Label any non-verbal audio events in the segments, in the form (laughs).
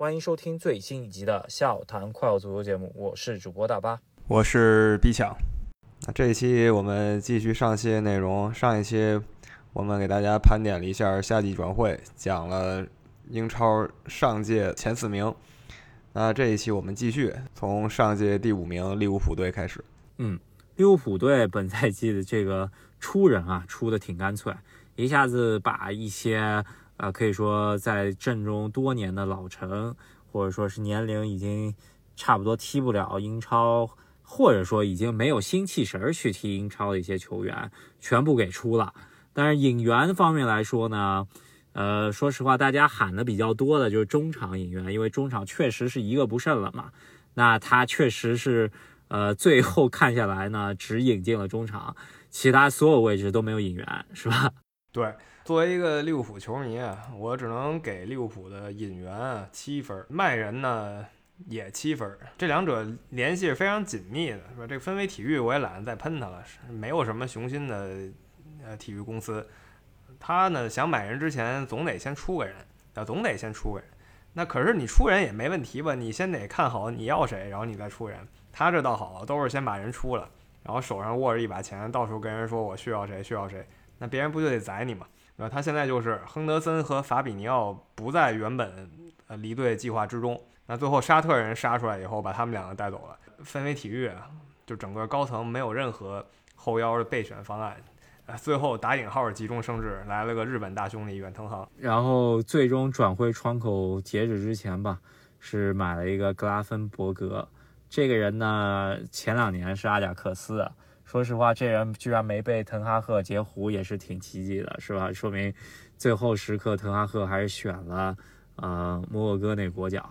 欢迎收听最新一集的《笑谈快乐足球》节目，我是主播大巴，我是 B 强。那这一期我们继续上期内容，上一期我们给大家盘点了一下夏季转会，讲了英超上届前四名。那这一期我们继续从上届第五名利物浦队开始。嗯，利物浦队本赛季的这个出人啊，出的挺干脆。一下子把一些啊，可以说在阵中多年的老臣，或者说是年龄已经差不多踢不了英超，或者说已经没有新气神去踢英超的一些球员，全部给出了。但是引援方面来说呢，呃，说实话，大家喊的比较多的就是中场引援，因为中场确实是一个不剩了嘛。那他确实是呃，最后看下来呢，只引进了中场，其他所有位置都没有引援，是吧？对，作为一个利物浦球迷啊，我只能给利物浦的引援七分，卖人呢也七分，这两者联系是非常紧密的，是吧？这个氛围体育我也懒得再喷他了，是没有什么雄心的呃体育公司，他呢想买人之前总得先出个人，啊，总得先出个人。那可是你出人也没问题吧？你先得看好你要谁，然后你再出人。他这倒好，都是先把人出了，然后手上握着一把钱，到时候跟人说我需要谁，需要谁。那别人不就得宰你吗？那？他现在就是亨德森和法比尼奥不在原本呃离队计划之中。那最后沙特人杀出来以后，把他们两个带走了。氛围体育就整个高层没有任何后腰的备选方案，呃，最后打引号急中生智来了个日本大兄弟远藤航。然后最终转会窗口截止之前吧，是买了一个格拉芬伯格。这个人呢，前两年是阿贾克斯。说实话，这人居然没被滕哈赫截胡，也是挺奇迹的，是吧？说明最后时刻滕哈赫还是选了呃摩洛哥那国脚。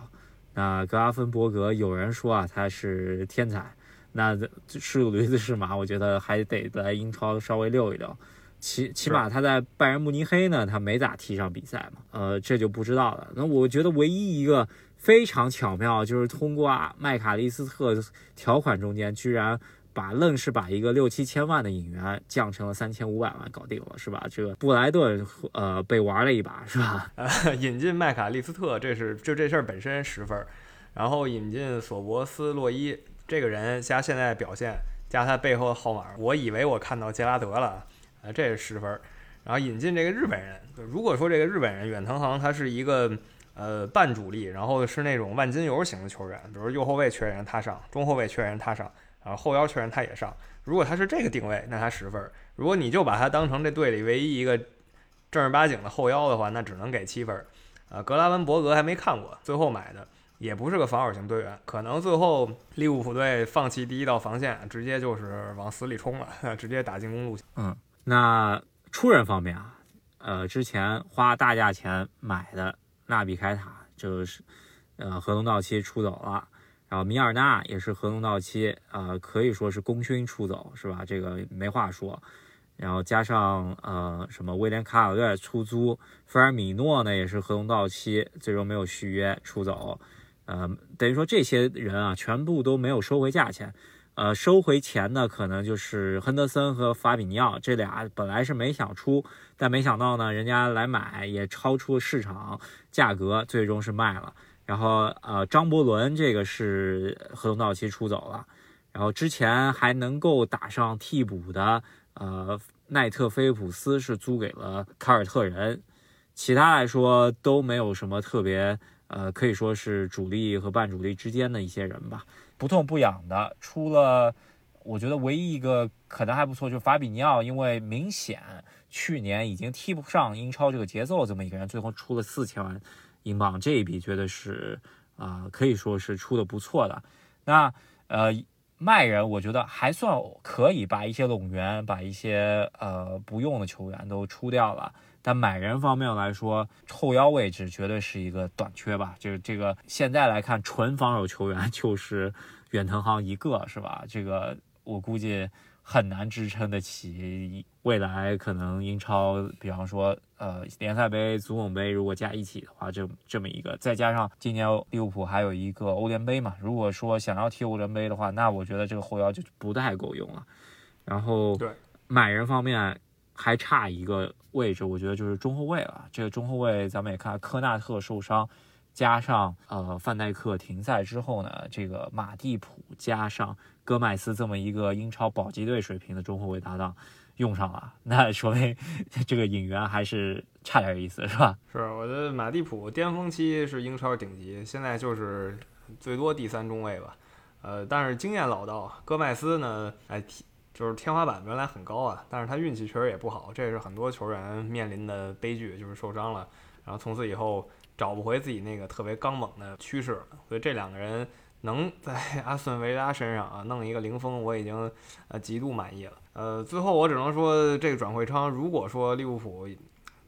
那格拉芬伯格，有人说啊他是天才，那是驴子是马，我觉得还得在英超稍微溜一溜。起起码他在拜仁慕尼黑呢，他没咋踢上比赛嘛，呃，这就不知道了。那我觉得唯一一个非常巧妙，就是通过麦卡利斯特条款中间居然。把愣是把一个六七千万的引援降成了三千五百万搞定了，是吧？这个布莱顿呃被玩了一把，是吧？(laughs) 引进麦卡利斯特，这是就这事儿本身十分，然后引进索博斯洛伊这个人加现在表现加他背后的号码，我以为我看到杰拉德了，呃，这是十分。然后引进这个日本人，如果说这个日本人远藤航他是一个呃半主力，然后是那种万金油型的球员，比如右后卫缺人他上，中后卫缺人他上。啊，后后腰确认他也上。如果他是这个定位，那他十分。如果你就把他当成这队里唯一一个正儿八经的后腰的话，那只能给七分。呃，格拉文伯格还没看过，最后买的也不是个防守型队员，可能最后利物浦队放弃第一道防线，直接就是往死里冲了，(laughs) 直接打进攻路线。嗯，那出人方面啊，呃，之前花大价钱买的纳比凯塔就是呃合同到期出走了。然后米尔纳也是合同到期，呃，可以说是功勋出走，是吧？这个没话说。然后加上呃什么威廉卡尔略出租，菲尔米诺呢也是合同到期，最终没有续约出走。呃，等于说这些人啊，全部都没有收回价钱。呃，收回钱的可能就是亨德森和法比尼奥这俩，本来是没想出，但没想到呢，人家来买也超出了市场价格，最终是卖了。然后，呃，张伯伦这个是合同到期出走了，然后之前还能够打上替补的，呃，奈特菲普斯是租给了凯尔特人，其他来说都没有什么特别，呃，可以说是主力和半主力之间的一些人吧，不痛不痒的。除了我觉得唯一一个可能还不错，就是法比尼奥，因为明显去年已经踢不上英超这个节奏，这么一个人，最后出了四千万。英镑这一笔绝对是啊，可以说是出的不错的。那呃卖人，我觉得还算可以，把一些拢员，把一些呃不用的球员都出掉了。但买人方面来说，后腰位置绝对是一个短缺吧。就是这个现在来看，纯防守球员 (laughs) 就是远藤航一个，是吧？这个我估计。很难支撑得起未来可能英超，比方说呃联赛杯、足总杯，如果加一起的话，这这么一个，再加上今年利物浦还有一个欧联杯嘛，如果说想要踢欧联杯的话，那我觉得这个后腰就不太够用了。然后对买人方面还差一个位置，我觉得就是中后卫了。这个中后卫咱们也看科纳特受伤，加上呃范戴克停赛之后呢，这个马蒂普加上戈麦斯这么一个英超保级队水平的中后卫搭档用上了，那说明 (laughs) 这个引援还是差点意思，是吧？是，我觉得马蒂普巅峰期是英超顶级，现在就是最多第三中卫吧。呃，但是经验老道，戈麦斯呢，哎，就是天花板原来很高啊，但是他运气确实也不好，这也是很多球员面临的悲剧，就是受伤了，然后从此以后找不回自己那个特别刚猛的趋势。所以这两个人能在 (laughs) 阿森维拉身上啊弄一个零封，我已经呃极度满意了。呃，最后我只能说，这个转会窗，如果说利物浦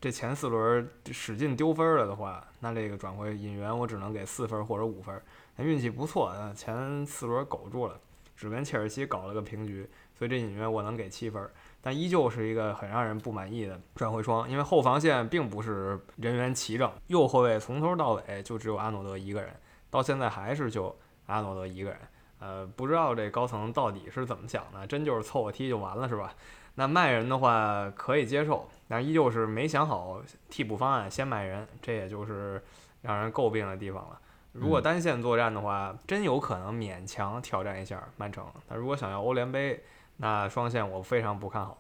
这前四轮使劲丢分了的话，那这个转会引援我只能给四分或者五分。但运气不错，前四轮苟住了，只跟切尔西搞了个平局，所以这引援我能给七分，但依旧是一个很让人不满意的转会窗，因为后防线并不是人员齐整，右后卫从头到尾就只有阿诺德一个人，到现在还是就阿诺德一个人，呃，不知道这高层到底是怎么想的，真就是凑合踢就完了是吧？那卖人的话可以接受，但依旧是没想好替补方案，先卖人，这也就是让人诟病的地方了。如果单线作战的话，真有可能勉强挑战一下曼城。但如果想要欧联杯，那双线我非常不看好。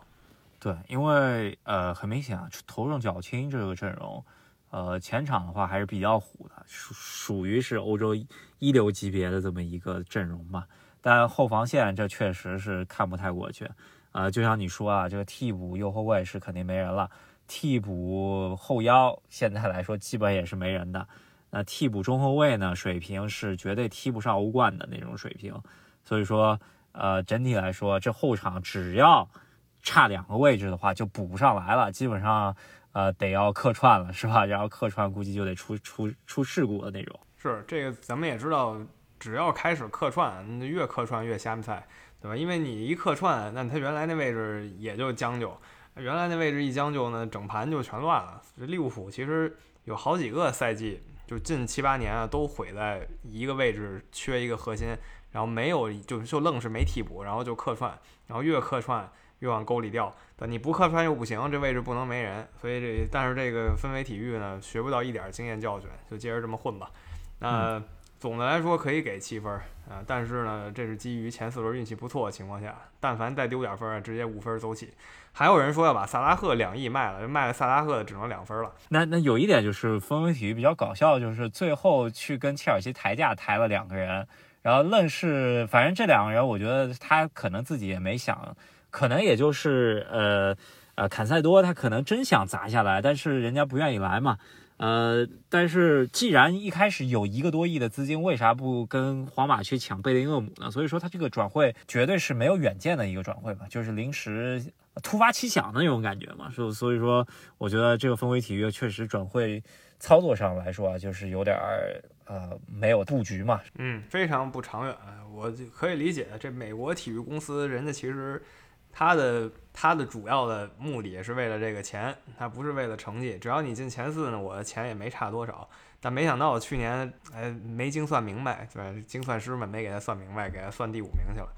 对，因为呃，很明显啊，头重脚轻这个阵容，呃，前场的话还是比较虎的，属属于是欧洲一流级别的这么一个阵容嘛。但后防线这确实是看不太过去。呃，就像你说啊，这个替补右后卫是肯定没人了，替补后腰现在来说基本也是没人的。那替补中后卫呢？水平是绝对踢不上欧冠的那种水平，所以说，呃，整体来说，这后场只要差两个位置的话，就补不上来了，基本上，呃，得要客串了，是吧？(laughs) 然后客串估计就得出出出事故的那种。是这个，咱们也知道，只要开始客串，越客串越瞎菜，对吧？因为你一客串，那他原来那位置也就将就，原来那位置一将就呢，整盘就全乱了。这利物浦其实有好几个赛季。就近七八年啊，都毁在一个位置缺一个核心，然后没有就就愣是没替补，然后就客串，然后越客串越往沟里掉。但你不客串又不行，这位置不能没人。所以这但是这个氛围体育呢，学不到一点经验教训，就接着这么混吧。那总的来说可以给七分啊，但是呢，这是基于前四轮运气不错的情况下，但凡再丢点分啊，直接五分走起。还有人说要把萨拉赫两亿卖了，卖了萨拉赫的只能两分了。那那有一点就是氛围体育比较搞笑，就是最后去跟切尔西抬价抬了两个人，然后愣是反正这两个人，我觉得他可能自己也没想，可能也就是呃呃坎塞多他可能真想砸下来，但是人家不愿意来嘛。呃，但是既然一开始有一个多亿的资金，为啥不跟皇马去抢贝林厄姆呢？所以说他这个转会绝对是没有远见的一个转会吧，就是临时突发奇想的那种感觉嘛。所所以说，我觉得这个氛围体育确实转会操作上来说啊，就是有点儿呃没有布局嘛。嗯，非常不长远，我可以理解。这美国体育公司人家其实。他的他的主要的目的是为了这个钱，他不是为了成绩。只要你进前四呢，我的钱也没差多少。但没想到我去年哎没精算明白，对精算师们没给他算明白，给他算第五名去了，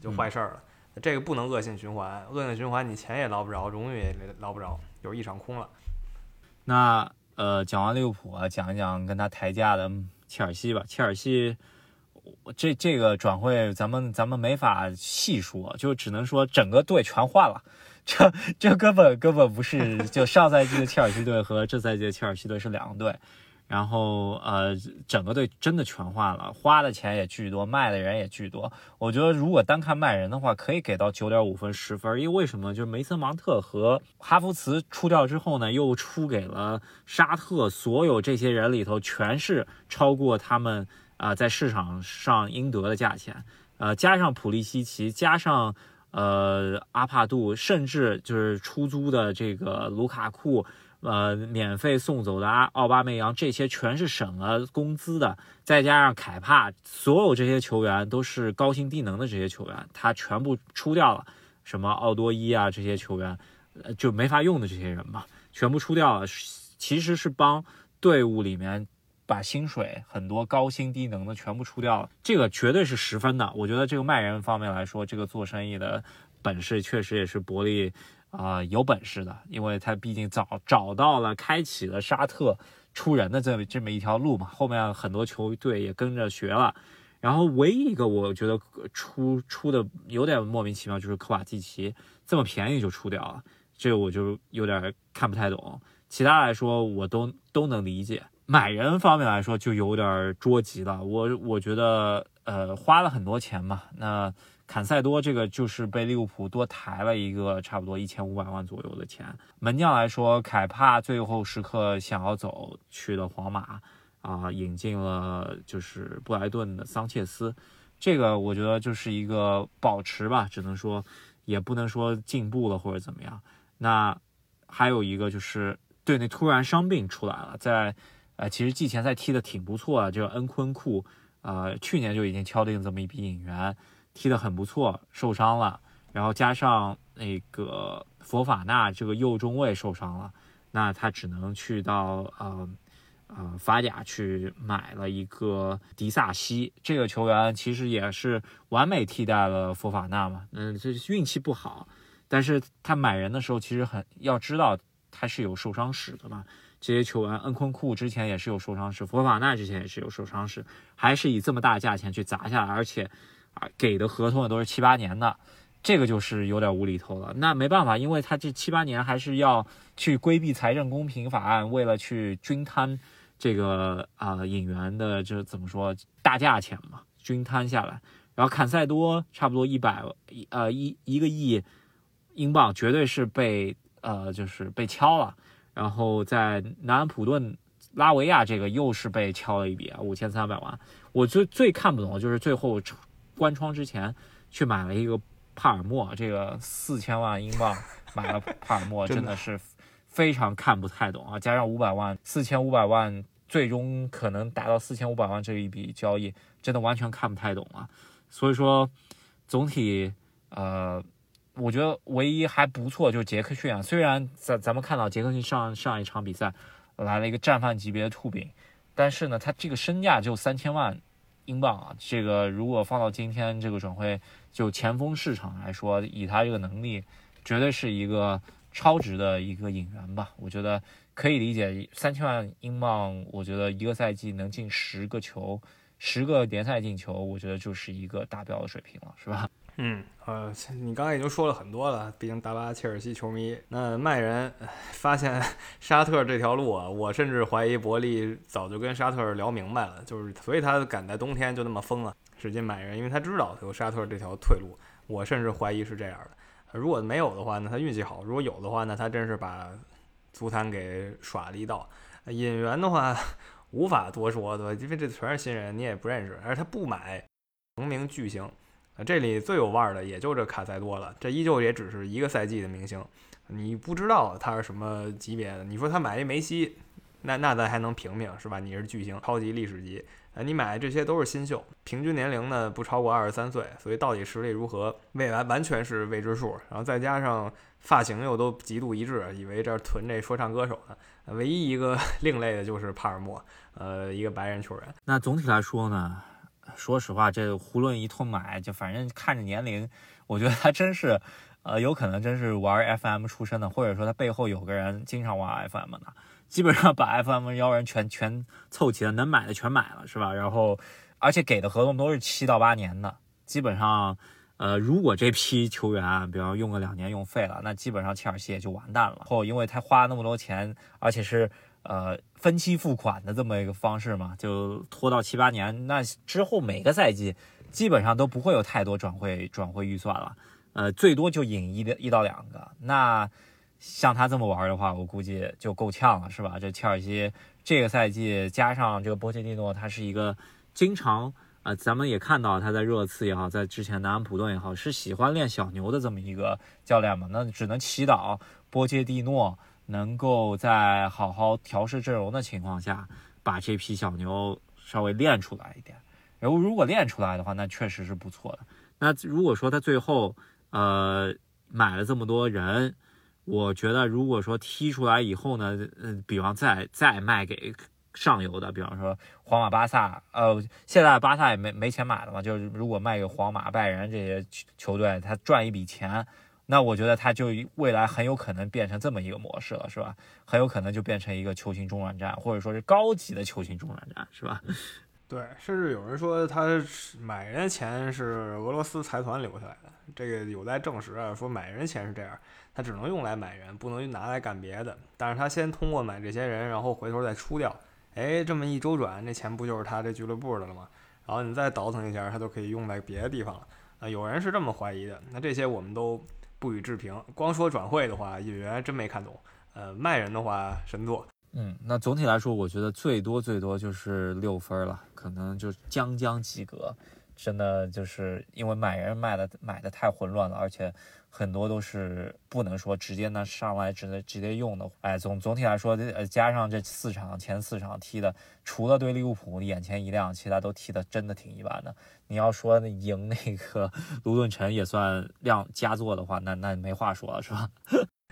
就坏事儿了。这个不能恶性循环，恶性循环你钱也捞不着，荣誉也捞不着，就是一场空了。那呃，讲完利物浦啊，讲一讲跟他抬价的切尔西吧，切尔西。这这个转会咱们咱们没法细说，就只能说整个队全换了，这这根本根本不是就上赛季的切尔西队和这赛季的切尔西队是两个队，然后呃整个队真的全换了，花的钱也巨多，卖的人也巨多。我觉得如果单看卖人的话，可以给到九点五分十分，因为为什么？就是梅森芒特和哈弗茨出掉之后呢，又出给了沙特，所有这些人里头全是超过他们。啊，在市场上应得的价钱，呃，加上普利西奇，加上呃阿帕杜，甚至就是出租的这个卢卡库，呃，免费送走的阿奥巴梅扬，这些全是省了工资的，再加上凯帕，所有这些球员都是高薪低能的这些球员，他全部出掉了，什么奥多伊啊这些球员，就没法用的这些人嘛，全部出掉了，其实是帮队伍里面。把薪水很多高薪低能的全部出掉了，这个绝对是十分的。我觉得这个卖人方面来说，这个做生意的本事确实也是伯利啊有本事的，因为他毕竟找找到了开启了沙特出人的这么这么一条路嘛。后面很多球队也跟着学了。然后唯一一个我觉得出出的有点莫名其妙，就是科瓦季奇这么便宜就出掉了，这个我就有点看不太懂。其他来说我都都能理解。买人方面来说就有点捉急了。我我觉得呃花了很多钱嘛，那坎塞多这个就是被利物浦多抬了一个差不多一千五百万左右的钱。门将来说，凯帕最后时刻想要走去了皇马。啊，引进了就是布莱顿的桑切斯，这个我觉得就是一个保持吧，只能说也不能说进步了或者怎么样。那还有一个就是队内突然伤病出来了，在呃其实季前赛踢的挺不错的，这个恩昆库，呃去年就已经敲定这么一笔引援，踢得很不错，受伤了，然后加上那个佛法纳这个右中卫受伤了，那他只能去到呃。呃，法甲去买了一个迪萨西，这个球员其实也是完美替代了佛法纳嘛。嗯，这运气不好，但是他买人的时候其实很要知道他是有受伤史的嘛。这些球员，恩昆库之前也是有受伤史，佛法纳之前也是有受伤史，还是以这么大价钱去砸下来，而且啊给的合同也都是七八年的，这个就是有点无厘头了。那没办法，因为他这七八年还是要去规避财政公平法案，为了去均摊。这个啊，引援的就是怎么说大价钱嘛，均摊下来，然后坎塞多差不多一百一呃一一个亿英镑，绝对是被呃就是被敲了。然后在南安普顿拉维亚这个又是被敲了一笔啊，五千三百万。我最最看不懂的就是最后关窗之前去买了一个帕尔默，这个四千万英镑买了帕尔默，(laughs) 真的是。非常看不太懂啊！加上五百万，四千五百万，最终可能达到四千五百万这一笔交易，真的完全看不太懂啊！所以说，总体，呃，我觉得唯一还不错就是杰克逊啊。虽然咱咱们看到杰克逊上上一场比赛来了一个战犯级别的突饼，但是呢，他这个身价就三千万英镑啊！这个如果放到今天这个转会就前锋市场来说，以他这个能力，绝对是一个。超值的一个引援吧，我觉得可以理解。三千万英镑，我觉得一个赛季能进十个球，十个联赛进球，我觉得就是一个达标的水平了，是吧？嗯，呃，你刚才已经说了很多了，毕竟大巴切尔西球迷。那卖人 (laughs) 发现沙特这条路啊，我甚至怀疑伯利早就跟沙特聊明白了，就是所以他赶在冬天就那么疯了，使劲买人，因为他知道有沙特这条退路。我甚至怀疑是这样的。如果没有的话，那他运气好；如果有的话，那他真是把足坛给耍了一道。引援的话，无法多说，对吧？因为这全是新人，你也不认识。而他不买 (laughs) 成名巨星，这里最有腕儿的也就这卡塞多了。这依旧也只是一个赛季的明星，你不知道他是什么级别的。你说他买一梅西，那那咱还能评评，是吧？你是巨星，超级历史级。呃，你买的这些都是新秀，平均年龄呢不超过二十三岁，所以到底实力如何，未来完全是未知数。然后再加上发型又都极度一致，以为这囤这说唱歌手呢。唯一一个 (laughs) 另类的就是帕尔默，呃，一个白人球员。那总体来说呢，说实话，这囫囵一通买，就反正看着年龄，我觉得他真是，呃，有可能真是玩 FM 出身的，或者说他背后有个人经常玩 FM 的。基本上把 FM 妖人全全凑齐了，能买的全买了，是吧？然后，而且给的合同都是七到八年的，基本上，呃，如果这批球员，比方用个两年用废了，那基本上切尔西也就完蛋了。后，因为他花那么多钱，而且是呃分期付款的这么一个方式嘛，就拖到七八年，那之后每个赛季基本上都不会有太多转会转会预算了，呃，最多就引一一到两个，那。像他这么玩的话，我估计就够呛了，是吧？这切尔西这个赛季加上这个波切蒂诺，他是一个经常啊，咱们也看到他在热刺也好，在之前南安普顿也好，是喜欢练小牛的这么一个教练嘛。那只能祈祷波切蒂诺能够在好好调试阵容的情况下，把这批小牛稍微练出来一点。然后如果练出来的话，那确实是不错的。那如果说他最后呃买了这么多人，我觉得，如果说踢出来以后呢，嗯，比方再再卖给上游的，比方说皇马、巴萨，呃，现在巴萨也没没钱买了嘛，就是如果卖给皇马、拜仁这些球队，他赚一笔钱，那我觉得他就未来很有可能变成这么一个模式了，是吧？很有可能就变成一个球星中转站，或者说是高级的球星中转站，是吧？(laughs) 对，甚至有人说他买人的钱是俄罗斯财团留下来的，这个有待证实啊。说买人钱是这样，他只能用来买人，不能拿来干别的。但是他先通过买这些人，然后回头再出掉，哎，这么一周转，那钱不就是他这俱乐部的了吗？然后你再倒腾一下，他就可以用在别的地方了。啊，有人是这么怀疑的。那这些我们都不予置评。光说转会的话，演员真没看懂。呃，卖人的话，神作。嗯，那总体来说，我觉得最多最多就是六分了，可能就将将及格。真的就是因为买人卖的买的太混乱了，而且很多都是不能说直接呢上来直接直接用的。哎，总总体来说，呃，加上这四场前四场踢的，除了对利物浦眼前一亮，其他都踢的真的挺一般的。你要说赢那个 (laughs) 卢顿城也算亮佳作的话，那那没话说了，是吧？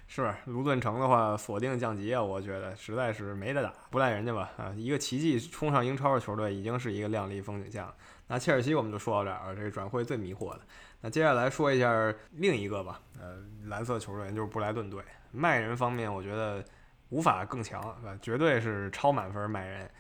是卢顿城的话，锁定降级啊！我觉得实在是没得打，不赖人家吧？啊，一个奇迹冲上英超的球队，已经是一个亮丽风景线了。那切尔西我们就说到这儿，这个转会最迷惑的。那接下来说一下另一个吧，呃，蓝色球队就是布莱顿队。卖人方面，我觉得无法更强，啊，绝对是超满分卖人。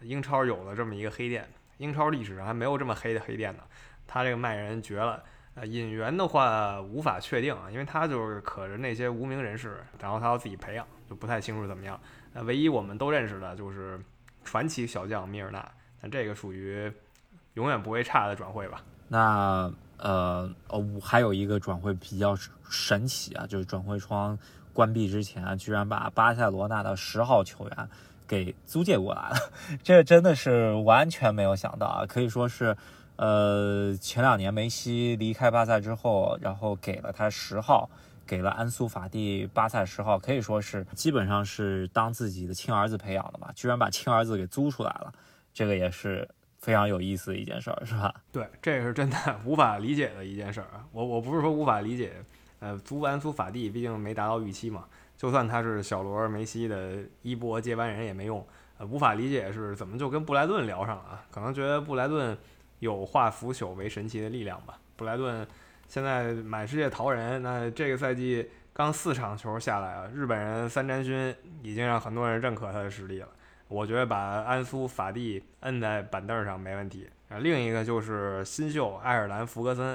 英超有了这么一个黑店，英超历史上还没有这么黑的黑店呢。他这个卖人绝了。呃，引援的话无法确定啊，因为他就是可着那些无名人士，然后他要自己培养，就不太清楚怎么样。那唯一我们都认识的就是传奇小将米尔纳，那这个属于永远不会差的转会吧？那呃哦，还有一个转会比较神奇啊，就是转会窗关闭之前，居然把巴塞罗那的十号球员给租借过来了，(laughs) 这真的是完全没有想到啊，可以说是。呃，前两年梅西离开巴萨之后，然后给了他十号，给了安苏法蒂巴萨十号，可以说是基本上是当自己的亲儿子培养的嘛，居然把亲儿子给租出来了，这个也是非常有意思的一件事儿，是吧？对，这是真的无法理解的一件事儿啊！我我不是说无法理解，呃，租安苏法蒂毕竟没达到预期嘛，就算他是小罗梅西的衣钵接班人也没用，呃，无法理解是怎么就跟布莱顿聊上了啊，可能觉得布莱顿。有化腐朽为神奇的力量吧？布莱顿现在满世界淘人，那这个赛季刚四场球下来啊，日本人三战勋已经让很多人认可他的实力了。我觉得把安苏法蒂摁在板凳上没问题啊。另一个就是新秀爱尔兰福格森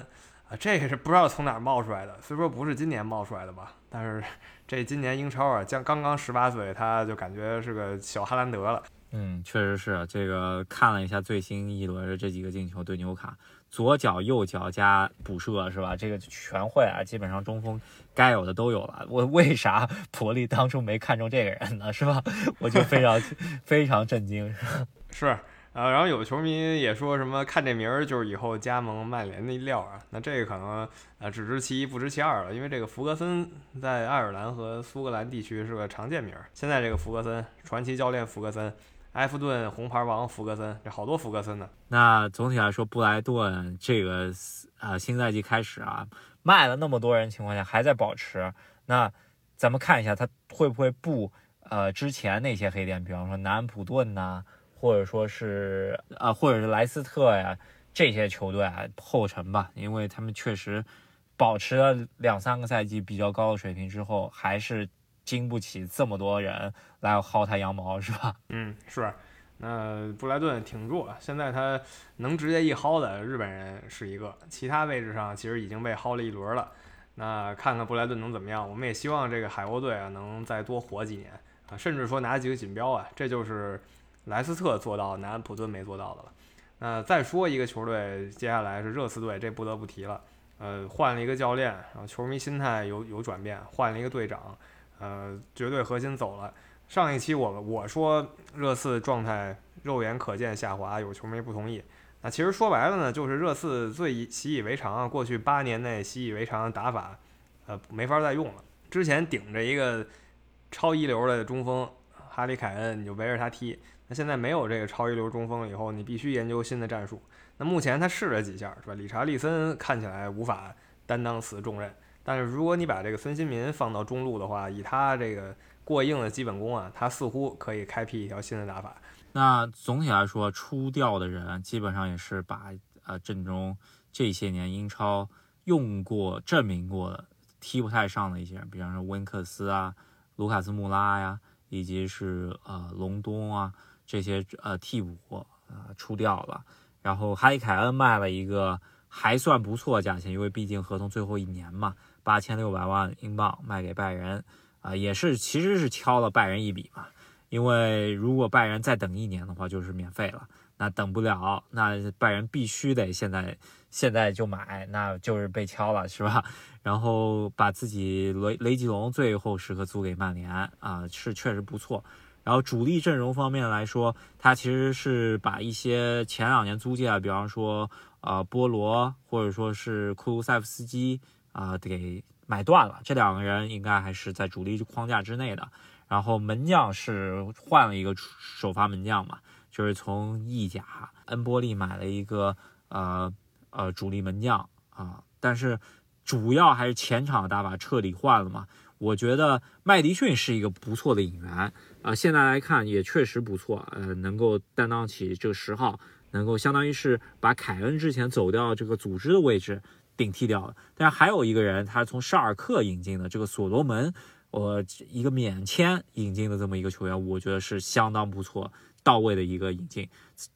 啊，这个是不知道从哪冒出来的，虽说不是今年冒出来的吧，但是这今年英超啊，将刚刚十八岁，他就感觉是个小哈兰德了。嗯，确实是这个。看了一下最新一轮的这几个进球，对纽卡，左脚、右脚加补射，是吧？这个全会啊，基本上中锋该有的都有了。我为啥伯利当初没看中这个人呢？是吧？我就非常非常震惊。(laughs) 是，呃，然后有球迷也说什么看这名儿就是以后加盟曼联的料啊。那这个可能呃只知其一不知其二了，因为这个福格森在爱尔兰和苏格兰地区是个常见名儿。现在这个福格森，传奇教练福格森。埃弗顿红牌王福格森，这好多福格森呢。那总体来说，布莱顿这个呃新赛季开始啊，卖了那么多人情况下还在保持。那咱们看一下他会不会布呃之前那些黑店，比方说南安普顿呐，或者说是啊，或者是莱斯特呀这些球队啊后尘吧，因为他们确实保持了两三个赛季比较高的水平之后，还是。经不起这么多人来薅他羊毛，是吧？嗯，是。那布莱顿挺弱，现在他能直接一薅的日本人是一个，其他位置上其实已经被薅了一轮了。那看看布莱顿能怎么样？我们也希望这个海鸥队啊能再多活几年啊，甚至说拿几个锦标啊，这就是莱斯特做到，南安普顿没做到的了。那再说一个球队，接下来是热刺队，这不得不提了。呃，换了一个教练，然后球迷心态有有转变，换了一个队长。呃，绝对核心走了。上一期我我说热刺状态肉眼可见下滑，有球迷不同意。那其实说白了呢，就是热刺最习以为常啊，过去八年内习以为常的打法，呃，没法再用了。之前顶着一个超一流的中锋哈里凯恩，你就围着他踢。那现在没有这个超一流中锋以后，你必须研究新的战术。那目前他试了几下，是吧？理查利森看起来无法担当此重任。但是如果你把这个孙兴民放到中路的话，以他这个过硬的基本功啊，他似乎可以开辟一条新的打法。那总体来说，出调的人基本上也是把呃阵中这些年英超用过、证明过的踢不太上的一些人，比方说温克斯啊、卢卡斯穆拉呀，以及是呃隆东啊这些呃替补呃出掉了。然后哈里凯恩卖了一个还算不错价钱，因为毕竟合同最后一年嘛，八千六百万英镑卖给拜仁啊，也是其实是敲了拜仁一笔嘛。因为如果拜仁再等一年的话，就是免费了。那等不了，那拜仁必须得现在现在就买，那就是被敲了，是吧？然后把自己雷雷吉隆最后时刻租给曼联啊，是确实不错。然后主力阵容方面来说，他其实是把一些前两年租借，比方说呃波罗或者说是库卢塞夫斯基啊，给买断了。这两个人应该还是在主力框架之内的。然后门将是换了一个首发门将嘛。就是从意甲恩波利买了一个呃呃主力门将啊，但是主要还是前场打法彻底换了嘛。我觉得麦迪逊是一个不错的引援啊，现在来看也确实不错，呃，能够担当起这个十号，能够相当于是把凯恩之前走掉这个组织的位置顶替掉了。但是还有一个人，他从沙尔克引进的这个所罗门，我一个免签引进的这么一个球员，我觉得是相当不错。到位的一个引进，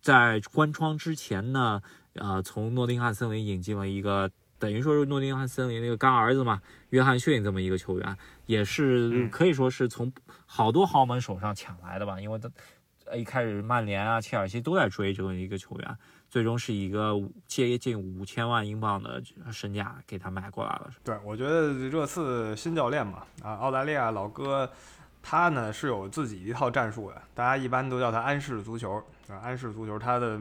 在关窗之前呢，呃，从诺丁汉森林引进了一个，等于说是诺丁汉森林那个干儿子嘛，约翰逊这么一个球员，也是可以说是从好多豪门手上抢来的吧，因为他一开始曼联啊、切尔西都在追这么一个球员，最终是一个接近五千万英镑的身价给他买过来了。对，我觉得热刺新教练嘛，啊，澳大利亚老哥。他呢是有自己一套战术的，大家一般都叫他安氏足球啊。安氏足球，他的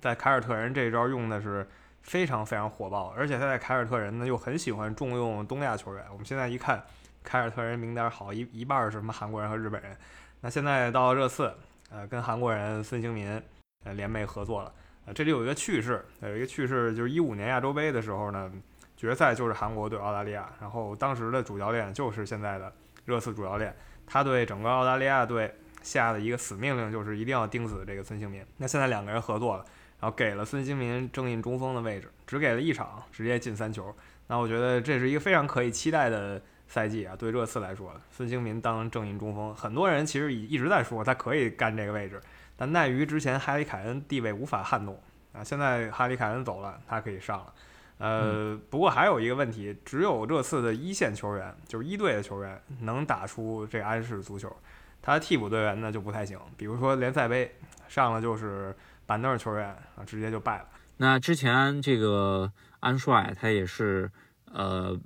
在凯尔特人这一招用的是非常非常火爆，而且他在凯尔特人呢又很喜欢重用东亚球员。我们现在一看，凯尔特人名单好一一半是什么韩国人和日本人。那现在到热刺，呃，跟韩国人孙兴民呃联袂合作了。呃，这里有一个趣事，有一个趣事就是一五年亚洲杯的时候呢，决赛就是韩国对澳大利亚，然后当时的主教练就是现在的热刺主教练。他对整个澳大利亚队下的一个死命令就是一定要盯死这个孙兴民。那现在两个人合作了，然后给了孙兴民正印中锋的位置，只给了一场，直接进三球。那我觉得这是一个非常可以期待的赛季啊，对热刺来说，孙兴民当正印中锋，很多人其实一直在说他可以干这个位置，但奈于之前哈里凯恩地位无法撼动啊，现在哈里凯恩走了，他可以上了。呃，不过还有一个问题，只有热刺的一线球员，就是一队的球员能打出这安式足球，他的替补队员呢就不太行。比如说联赛杯上了就是板凳球员啊，直接就败了。那之前这个安帅他也是呃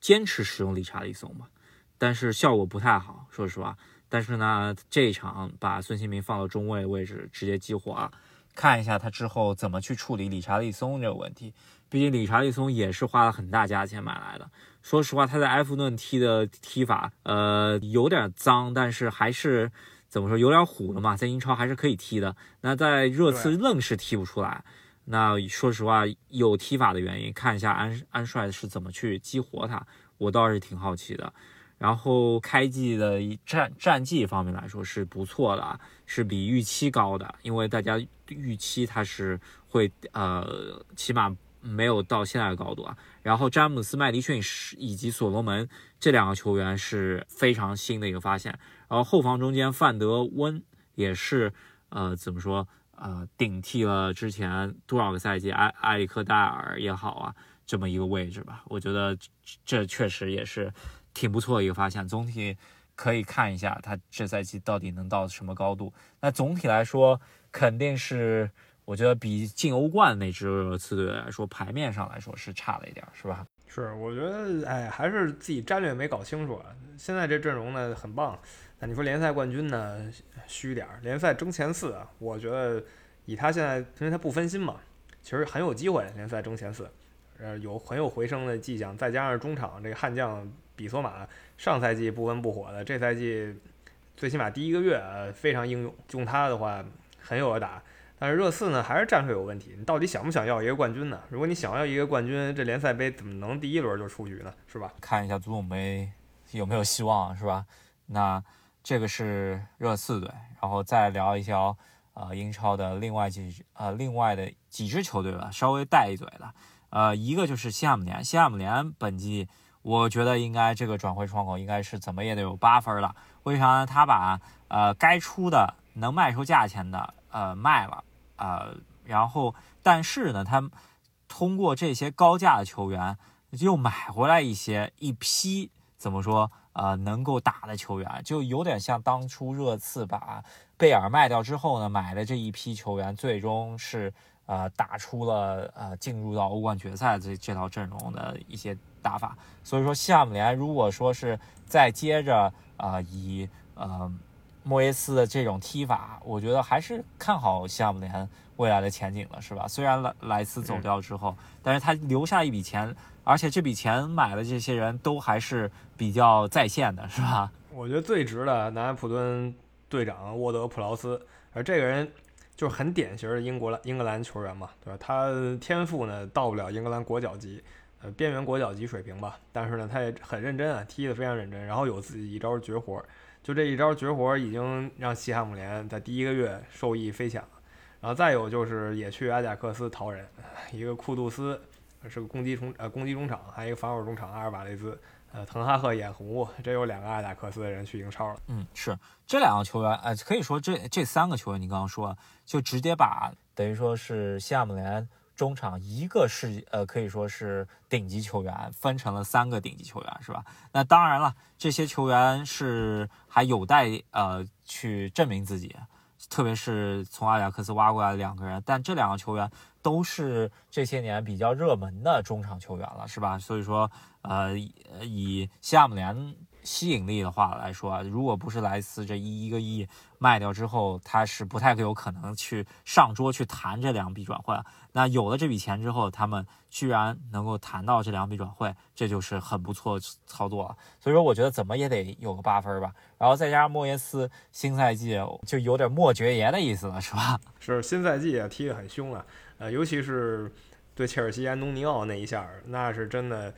坚持使用理查利松吧，但是效果不太好，说实话。但是呢，这一场把孙兴民放到中卫位置直接激活了，看一下他之后怎么去处理理查利松这个问题。毕竟理查利松也是花了很大价钱买来的。说实话，他在埃弗顿踢的踢法，呃，有点脏，但是还是怎么说，有点虎了嘛，在英超还是可以踢的。那在热刺愣是踢不出来。那说实话，有踢法的原因，看一下安安帅是怎么去激活他，我倒是挺好奇的。然后开季的战战绩方面来说是不错的，是比预期高的，因为大家预期他是会呃，起码。没有到现在的高度啊。然后詹姆斯、麦迪逊是以及所罗门这两个球员是非常新的一个发现。然后后防中间范德温也是呃怎么说呃顶替了之前多少个赛季埃埃里克戴尔也好啊这么一个位置吧。我觉得这确实也是挺不错的一个发现。总体可以看一下他这赛季到底能到什么高度。那总体来说肯定是。我觉得比进欧冠那支次队来说，牌面上来说是差了一点，是吧？是，我觉得，哎，还是自己战略没搞清楚啊。现在这阵容呢很棒，那你说联赛冠军呢虚点儿，联赛争前四啊，我觉得以他现在，因为他不分心嘛，其实很有机会联赛争前四，呃，有很有回升的迹象。再加上中场这个悍将比索马，上赛季不温不火的，这赛季最起码第一个月非常英勇，用他的话很有的打。但是热刺呢，还是战术有问题。你到底想不想要一个冠军呢？如果你想要一个冠军，这联赛杯怎么能第一轮就出局呢？是吧？看一下足总杯有没有希望，是吧？那这个是热刺队，然后再聊一聊呃英超的另外几呃另外的几支球队吧，稍微带一嘴的。呃，一个就是西汉姆联，西汉姆联本季我觉得应该这个转会窗口应该是怎么也得有八分了。为啥呢？他把呃该出的能卖出价钱的呃卖了，呃，然后但是呢，他通过这些高价的球员又买回来一些一批怎么说呃能够打的球员，就有点像当初热刺把贝尔卖掉之后呢，买的这一批球员最终是呃打出了呃进入到欧冠决赛这这套阵容的一些打法。所以说，西汉姆联如果说是再接着啊以呃莫耶斯的这种踢法，我觉得还是看好西汉姆联未来的前景了，是吧？虽然莱莱斯走掉之后，但是他留下一笔钱，而且这笔钱买的这些人都还是比较在线的，是吧？我觉得最值的南安普顿队长沃德普劳斯，而这个人就是很典型的英国英格兰球员嘛，对吧？他天赋呢到不了英格兰国脚级，呃，边缘国脚级水平吧，但是呢他也很认真啊，踢得非常认真，然后有自己一招绝活。就这一招绝活已经让西汉姆联在第一个月受益匪浅了，然后再有就是也去阿贾克斯淘人，(laughs) 一个库杜斯是个攻击中呃攻击中场，还有一个防守中场阿尔瓦雷兹，呃滕哈赫眼红，这有两个阿贾克斯的人去英超了。嗯，是这两个球员，呃，可以说这这三个球员，你刚刚说就直接把等于说是西汉姆联。中场一个是呃可以说是顶级球员，分成了三个顶级球员，是吧？那当然了，这些球员是还有待呃去证明自己，特别是从阿贾克斯挖过来的两个人，但这两个球员都是这些年比较热门的中场球员了，是吧？所以说呃以西汉姆联。吸引力的话来说，如果不是莱斯这一一个亿卖掉之后，他是不太有可能去上桌去谈这两笔转会。那有了这笔钱之后，他们居然能够谈到这两笔转会，这就是很不错操作了。所以说，我觉得怎么也得有个八分吧。然后再加上莫耶斯新赛季就有点莫爵爷的意思了，是吧？(laughs) 是新赛季啊，踢得很凶啊，呃，尤其是对切尔西安东尼奥那一下，那是真的，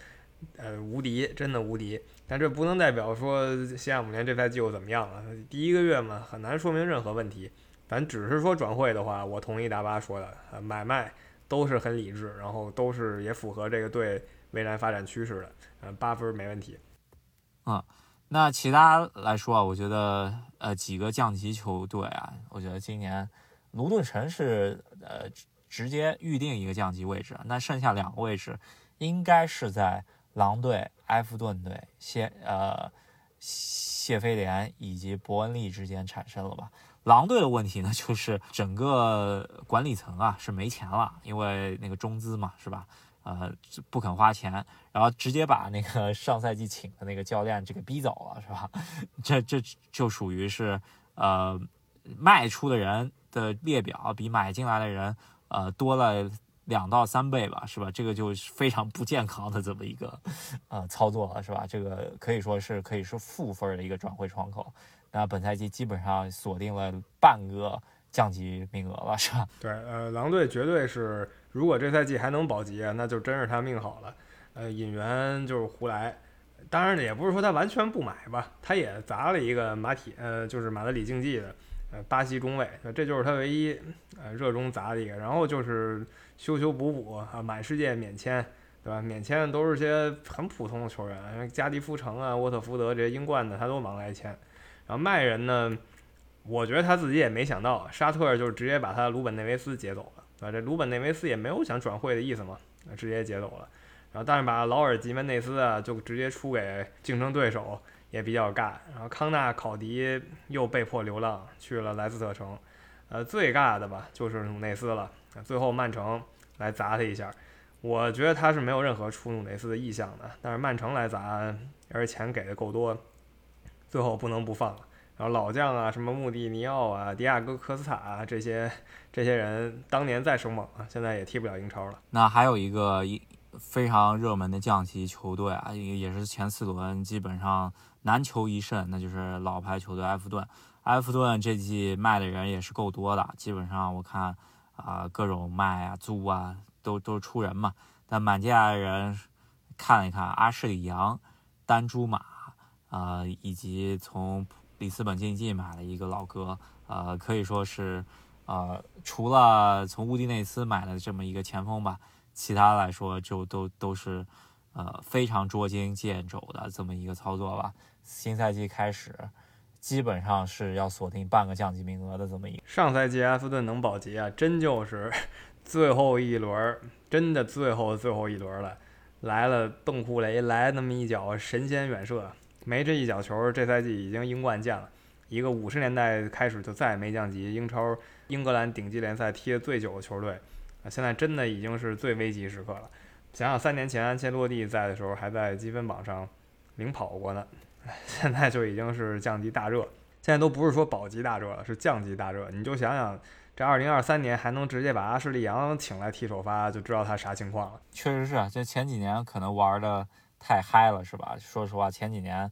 呃，无敌，真的无敌。但这不能代表说西汉姆联这赛季又怎么样了。第一个月嘛，很难说明任何问题。咱只是说转会的话，我同意大巴说的，呃，买卖都是很理智，然后都是也符合这个队未来发展趋势的。呃，八分没问题。啊，那其他来说啊，我觉得呃几个降级球队啊，我觉得今年卢顿城是呃直接预定一个降级位置，那剩下两个位置应该是在。狼队、埃弗顿队、谢呃谢菲联以及伯恩利之间产生了吧？狼队的问题呢，就是整个管理层啊是没钱了，因为那个中资嘛，是吧？呃，不肯花钱，然后直接把那个 (laughs) 上赛季请的那个教练这个逼走了，是吧？(laughs) 这这就属于是呃卖出的人的列表比买进来的人呃多了。两到三倍吧，是吧？这个就是非常不健康的这么一个呃操作了，是吧？这个可以说是可以是负分的一个转会窗口。那本赛季基本上锁定了半个降级名额了，是吧？对，呃，狼队绝对是，如果这赛季还能保级，那就真是他命好了。呃，引援就是胡来，当然，也不是说他完全不买吧，他也砸了一个马体，呃，就是马德里竞技的，呃，巴西中卫，这就是他唯一呃热衷砸的一个。然后就是。修修补补啊，满世界免签，对吧？免签都是些很普通的球员，像加迪夫城啊、沃特福德这些英冠的，他都忙来签。然后卖人呢，我觉得他自己也没想到，沙特就直接把他鲁本内维斯劫走了，对吧？这鲁本内维斯也没有想转会的意思嘛，直接劫走了。然后但是把劳尔吉门内斯啊，就直接出给竞争对手，也比较尬。然后康纳考迪又被迫流浪去了莱斯特城，呃，最尬的吧就是努内斯了。最后曼城来砸他一下，我觉得他是没有任何出努内斯的意向的。但是曼城来砸，而且钱给的够多，最后不能不放。然后老将啊，什么穆蒂尼奥啊、迪亚哥科斯塔啊这些这些人，当年再生猛啊，现在也踢不了英超了。那还有一个一非常热门的降级球队啊，也也是前四轮基本上难求一胜，那就是老牌球队埃弗顿。埃弗顿这季卖的人也是够多的，基本上我看。啊，各种卖啊、租啊，都都是出人嘛。但满街的人看了一看，阿什里扬、丹朱马，呃，以及从里斯本竞技买了一个老哥，呃，可以说是，呃，除了从乌迪内斯买的这么一个前锋吧，其他来说就都都是，呃非常捉襟见肘的这么一个操作吧。新赛季开始，基本上是要锁定半个降级名额的这么一个。上赛季埃弗顿能保级啊，真就是 (laughs) 最后一轮，真的最后最后一轮了。来了，邓库雷来那么一脚神仙远射，没这一脚球，这赛季已经英冠见了。一个五十年代开始就再也没降级，英超英格兰顶级联赛踢得最久的球队，啊，现在真的已经是最危急时刻了。想想三年前安切洛蒂在的时候，还在积分榜上领跑过呢，(laughs) 现在就已经是降级大热。现在都不是说保级大热了，是降级大热。你就想想，这二零二三年还能直接把阿什利杨请来踢首发，就知道他啥情况了。确实是啊，这前几年可能玩的太嗨了，是吧？说实话，前几年。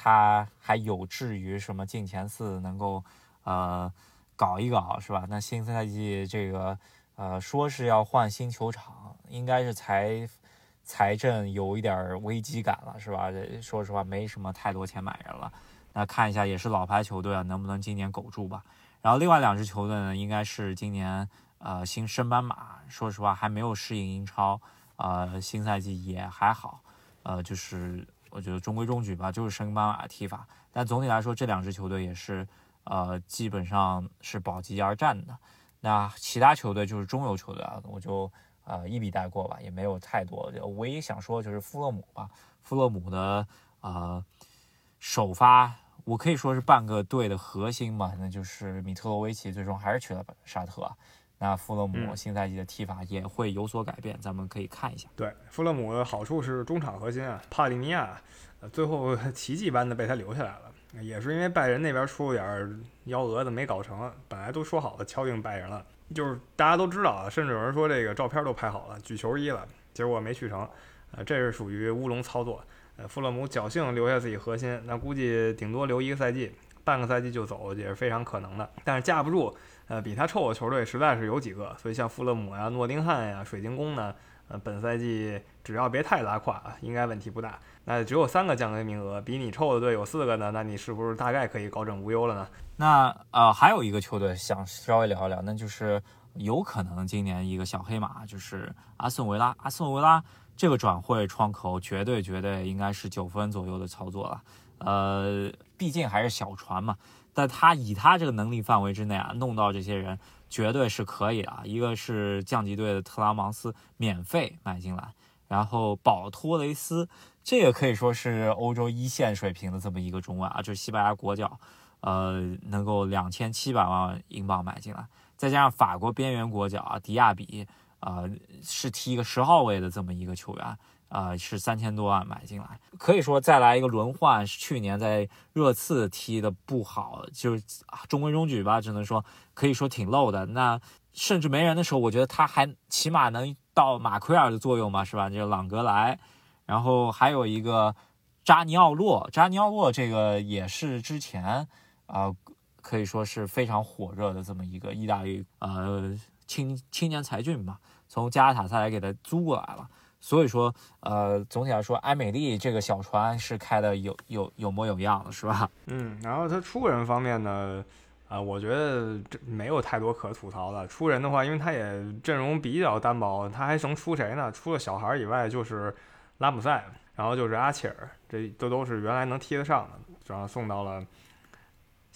他还有志于什么进前四，能够呃搞一搞是吧？那新赛季这个呃说是要换新球场，应该是才财政有一点危机感了是吧？这说实话没什么太多钱买人了。那看一下也是老牌球队啊，能不能今年苟住吧？然后另外两支球队呢，应该是今年呃新升班马，说实话还没有适应英超，呃新赛季也还好，呃就是。我觉得中规中矩吧，就是升班马踢法。但总体来说，这两支球队也是，呃，基本上是保级而战的。那其他球队就是中游球队啊，我就呃一笔带过吧，也没有太多。唯一想说就是富勒姆吧，富勒姆的呃首发，我可以说是半个队的核心嘛，那就是米特罗维奇，最终还是去了沙特。那富勒姆新赛季的踢法也会有所改变，咱们可以看一下。对，富勒姆的好处是中场核心啊，帕利尼亚，呃，最后 (laughs) 奇迹般的被他留下来了，也是因为拜仁那边出了点幺蛾子没搞成，本来都说好了敲定拜仁了，就是大家都知道啊，甚至有人说这个照片都拍好了，举球衣了，结果没去成，呃，这是属于乌龙操作。呃，富勒姆侥幸留下自己核心，那估计顶多留一个赛季，半个赛季就走也是非常可能的，但是架不住。呃，比他臭的球队实在是有几个，所以像富勒姆呀、诺丁汉呀、水晶宫呢，呃，本赛季只要别太拉胯，应该问题不大。那只有三个降级名额，比你臭的队有四个呢，那你是不是大概可以高枕无忧了呢？那呃，还有一个球队想稍微聊一聊，那就是有可能今年一个小黑马，就是阿斯顿维拉。阿斯顿维拉这个转会窗口绝对绝对应该是九分左右的操作了，呃，毕竟还是小船嘛。但他以他这个能力范围之内啊，弄到这些人绝对是可以啊。一个是降级队的特拉芒斯免费买进来，然后保托雷斯这个可以说是欧洲一线水平的这么一个中卫啊，就是西班牙国脚，呃，能够两千七百万英镑买进来，再加上法国边缘国脚啊迪亚比，呃，是踢一个十号位的这么一个球员。啊，是三千多万买进来，可以说再来一个轮换。是去年在热刺踢的不好，就是中规中矩吧，只能说可以说挺漏的。那甚至没人的时候，我觉得他还起码能到马奎尔的作用嘛，是吧？就朗格莱，然后还有一个扎尼奥洛，扎尼奥洛这个也是之前啊，可以说是非常火热的这么一个意大利呃青青年才俊吧，从加拉塔萨来给他租过来了。所以说，呃，总体来说，埃美丽这个小船是开的有有有模有样的，是吧？嗯，然后他出人方面呢，啊，我觉得这没有太多可吐槽的。出人的话，因为他也阵容比较单薄，他还能出谁呢？除了小孩以外，就是拉姆塞，然后就是阿切尔，这都都是原来能踢得上的，然后送到了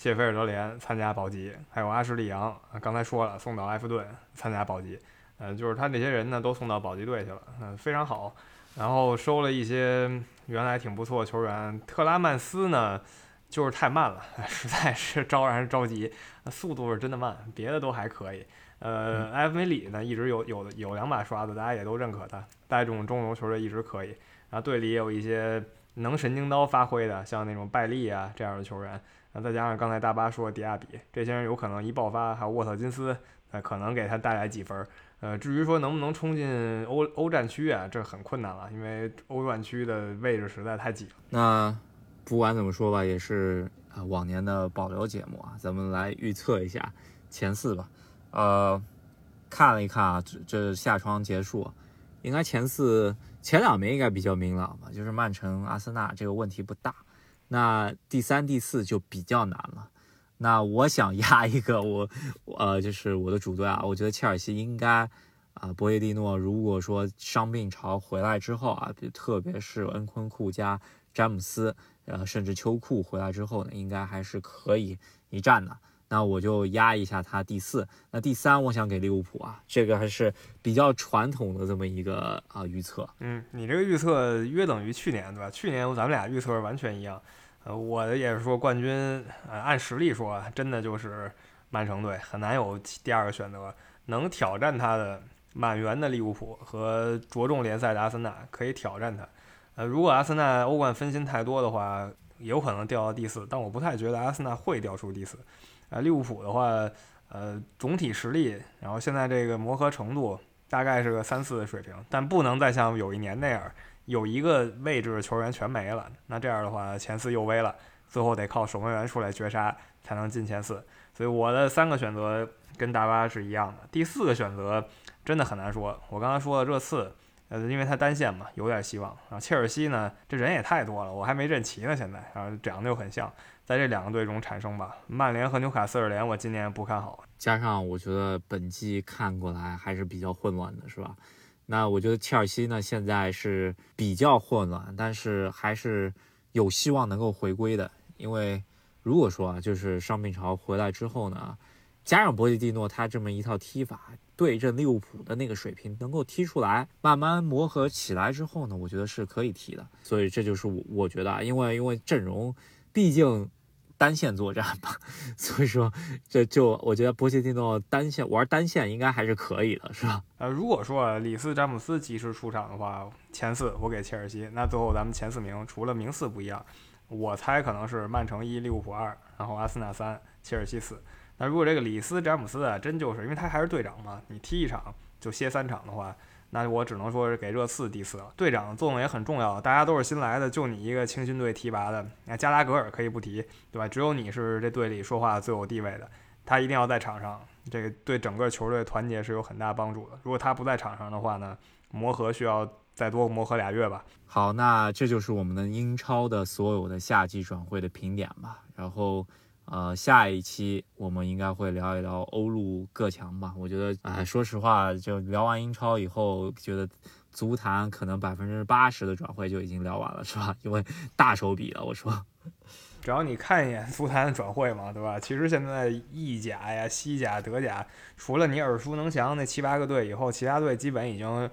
谢菲尔德联参加保级，还有阿什利杨，刚才说了，送到埃弗顿参加保级。呃，就是他那些人呢，都送到保级队去了，嗯，非常好。然后收了一些原来挺不错的球员，特拉曼斯呢，就是太慢了，(laughs) 实在是招让人着急，速度是真的慢，别的都还可以。呃，埃弗梅里呢，一直有有有两把刷子，大家也都认可他，带这种中游球队一直可以。然后队里也有一些能神经刀发挥的，像那种拜利啊这样的球员。那再加上刚才大巴说的迪亚比，这些人有可能一爆发，还有沃特金斯，呃，可能给他带来几分。呃，至于说能不能冲进欧欧战区啊，这很困难了，因为欧战区的位置实在太挤了。那不管怎么说吧，也是啊往年的保留节目啊，咱们来预测一下前四吧。呃，看了一看啊，这这夏窗结束，应该前四前两名应该比较明朗吧，就是曼城、阿森纳这个问题不大。那第三、第四就比较难了。那我想压一个我，呃，就是我的主队啊，我觉得切尔西应该，啊，博切蒂诺如果说伤病潮回来之后啊，特别是恩昆库加詹姆斯，呃，甚至秋库回来之后呢，应该还是可以一战的。那我就压一下他第四。那第三，我想给利物浦啊，这个还是比较传统的这么一个啊预测。嗯，你这个预测约等于去年对吧？去年咱们俩预测完全一样。呃，我的也是说冠军，呃，按实力说，真的就是曼城队，很难有第二个选择。能挑战他的满员的利物浦和着重联赛的阿森纳可以挑战他。呃，如果阿森纳欧冠分心太多的话，有可能掉到第四，但我不太觉得阿森纳会掉出第四。啊，利物浦的话，呃，总体实力，然后现在这个磨合程度大概是个三四的水平，但不能再像有一年那样，有一个位置的球员全没了，那这样的话前四又危了，最后得靠守门员出来绝杀才能进前四。所以我的三个选择跟大巴是一样的，第四个选择真的很难说。我刚才说的热刺，呃，因为他单线嘛，有点希望。然后切尔西呢，这人也太多了，我还没认齐呢，现在，然后长得又很像。在这两个队中产生吧，曼联和纽卡斯尔联，我今年不看好。加上我觉得本季看过来还是比较混乱的，是吧？那我觉得切尔西呢，现在是比较混乱，但是还是有希望能够回归的。因为如果说啊，就是伤病潮回来之后呢，加上博吉蒂诺他这么一套踢法，对阵利物浦的那个水平能够踢出来，慢慢磨合起来之后呢，我觉得是可以踢的。所以这就是我我觉得啊，因为因为阵容。毕竟单线作战吧，(laughs) 所以说这就我觉得波切蒂诺单线玩单线应该还是可以的，是吧？呃，如果说里斯詹姆斯及时出场的话，前四我给切尔西，那最后咱们前四名除了名次不一样，我猜可能是曼城一，利物浦二，然后阿森纳三，切尔西四。那如果这个里斯詹姆斯啊，真就是因为他还是队长嘛，你踢一场就歇三场的话。那我只能说是给热刺第四了。队长的作用也很重要，大家都是新来的，就你一个青训队提拔的。那加拉格尔可以不提，对吧？只有你是这队里说话最有地位的，他一定要在场上，这个对整个球队团结是有很大帮助的。如果他不在场上的话呢，磨合需要再多磨合俩月吧。好，那这就是我们的英超的所有的夏季转会的评点吧。然后。呃，下一期我们应该会聊一聊欧陆各强吧。我觉得，哎，说实话，就聊完英超以后，觉得足坛可能百分之八十的转会就已经聊完了，是吧？因为大手笔了。我说，(laughs) 只要你看一眼足坛的转会嘛，对吧？其实现在意甲呀、西甲、德甲，除了你耳熟能详那七八个队以后，其他队基本已经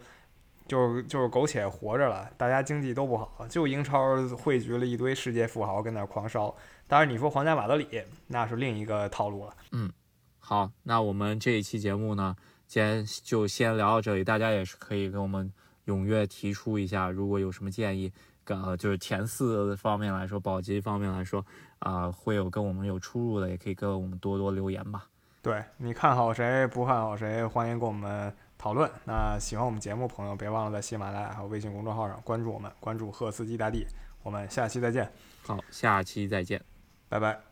就是就是苟且活着了。大家经济都不好，就英超汇聚了一堆世界富豪跟那狂烧。当然，你说皇家马德里那是另一个套路了。嗯，好，那我们这一期节目呢，今天就先聊到这里。大家也是可以跟我们踊跃提出一下，如果有什么建议，呃，就是前四方面来说，保级方面来说，啊，会有跟我们有出入的，也可以跟我们多多留言吧。对你看好谁，不看好谁，欢迎跟我们讨论。那喜欢我们节目朋友，别忘了在喜马拉雅还有微信公众号上关注我们，关注赫斯基大帝。我们下期再见。好，下期再见。拜拜。